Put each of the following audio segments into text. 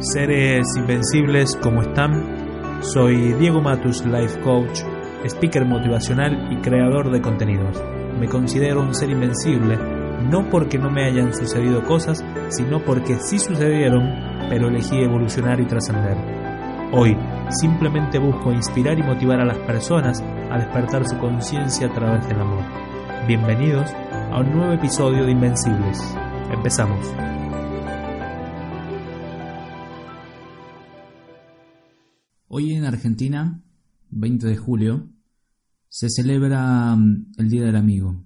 Seres invencibles, ¿cómo están? Soy Diego Matus, Life Coach, speaker motivacional y creador de contenidos. Me considero un ser invencible, no porque no me hayan sucedido cosas, sino porque sí sucedieron, pero elegí evolucionar y trascender. Hoy simplemente busco inspirar y motivar a las personas a despertar su conciencia a través del amor. Bienvenidos a un nuevo episodio de Invencibles. Empezamos. Hoy en Argentina, 20 de julio, se celebra mm, el Día del Amigo.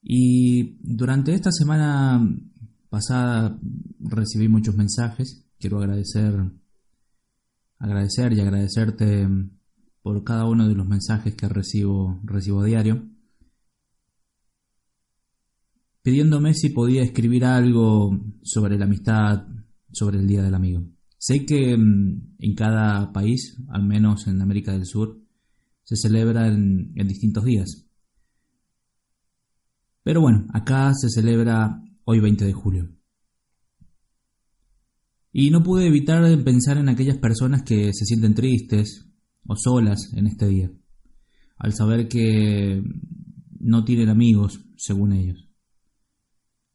Y durante esta semana pasada recibí muchos mensajes. Quiero agradecer, agradecer y agradecerte por cada uno de los mensajes que recibo, recibo a diario, pidiéndome si podía escribir algo sobre la amistad, sobre el Día del Amigo. Sé que mm, en cada país, al menos en América del Sur, se celebra en, distintos días. Pero bueno, acá se celebra hoy 20 de julio. Y no pude evitar pensar en aquellas personas que se sienten tristes o solas en este día, al saber que no tienen amigos, según ellos.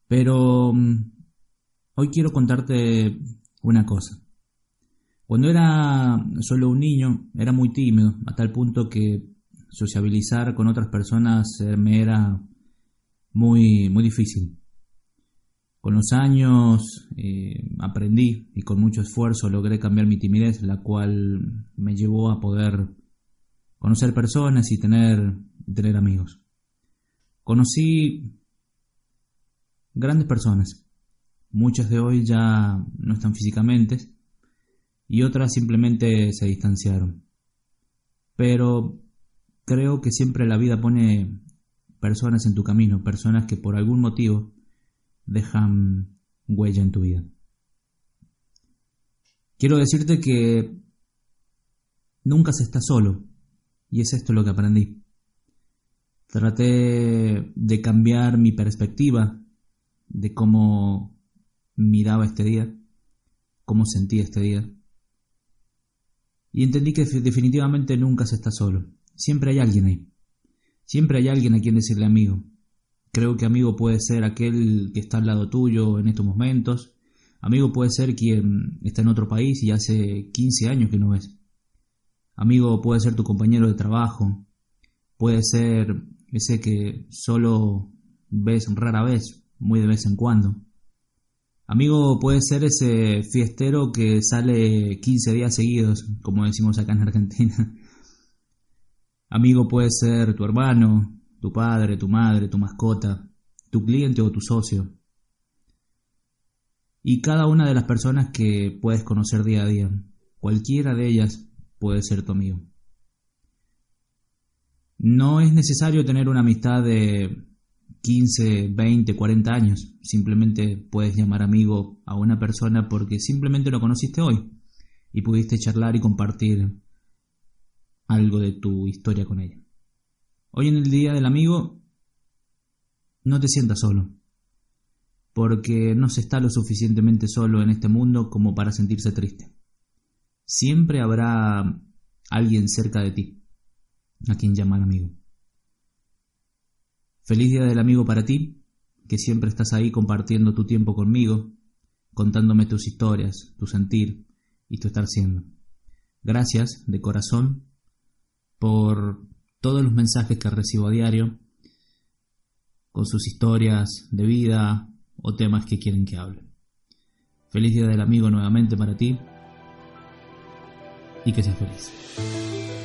Pero mm, hoy quiero contarte una cosa. Cuando era solo un niño, era muy tímido, a tal punto que sociabilizar con otras personas me era muy, muy difícil. Con los años eh, aprendí y con mucho esfuerzo logré cambiar mi timidez, la cual me llevó a poder conocer personas y tener, tener amigos. Conocí grandes personas, muchas de hoy ya no están físicamente, y otras simplemente se distanciaron. Pero creo que siempre la vida pone personas en tu camino, personas que por algún motivo dejan huella en tu vida. Quiero decirte que nunca se está solo, y es esto lo que aprendí. Traté de cambiar mi perspectiva de cómo miraba este día, cómo sentía este día. Y entendí que definitivamente nunca se está solo. Siempre hay alguien ahí. Siempre hay alguien a quien decirle amigo. Creo que amigo puede ser aquel que está al lado tuyo en estos momentos. Amigo puede ser quien está en otro país y hace 15 años que no ves. Amigo puede ser tu compañero de trabajo. Puede ser ese que solo ves rara vez, muy de vez en cuando. Amigo puede ser ese fiestero que sale 15 días seguidos, como decimos acá en Argentina. Amigo puede ser tu hermano, tu padre, tu madre, tu mascota, tu cliente o tu socio. Y cada una de las personas que puedes conocer día a día, cualquiera de ellas puede ser tu amigo. No es necesario tener una amistad de 15, 20, 40 años. Simplemente puedes llamar amigo a una persona porque simplemente lo conociste hoy y pudiste charlar y compartir algo de tu historia con ella. Hoy en el Día del Amigo no te sientas solo, porque no se está lo suficientemente solo en este mundo como para sentirse triste. Siempre habrá alguien cerca de ti a quien llamar amigo. Feliz Día del Amigo para ti, que siempre estás ahí compartiendo tu tiempo conmigo, contándome tus historias, tu sentir y tu estar siendo. Gracias de corazón por todos los mensajes que recibo a diario, con sus historias de vida o temas que quieren que hable. Feliz Día del Amigo nuevamente para ti y que seas feliz.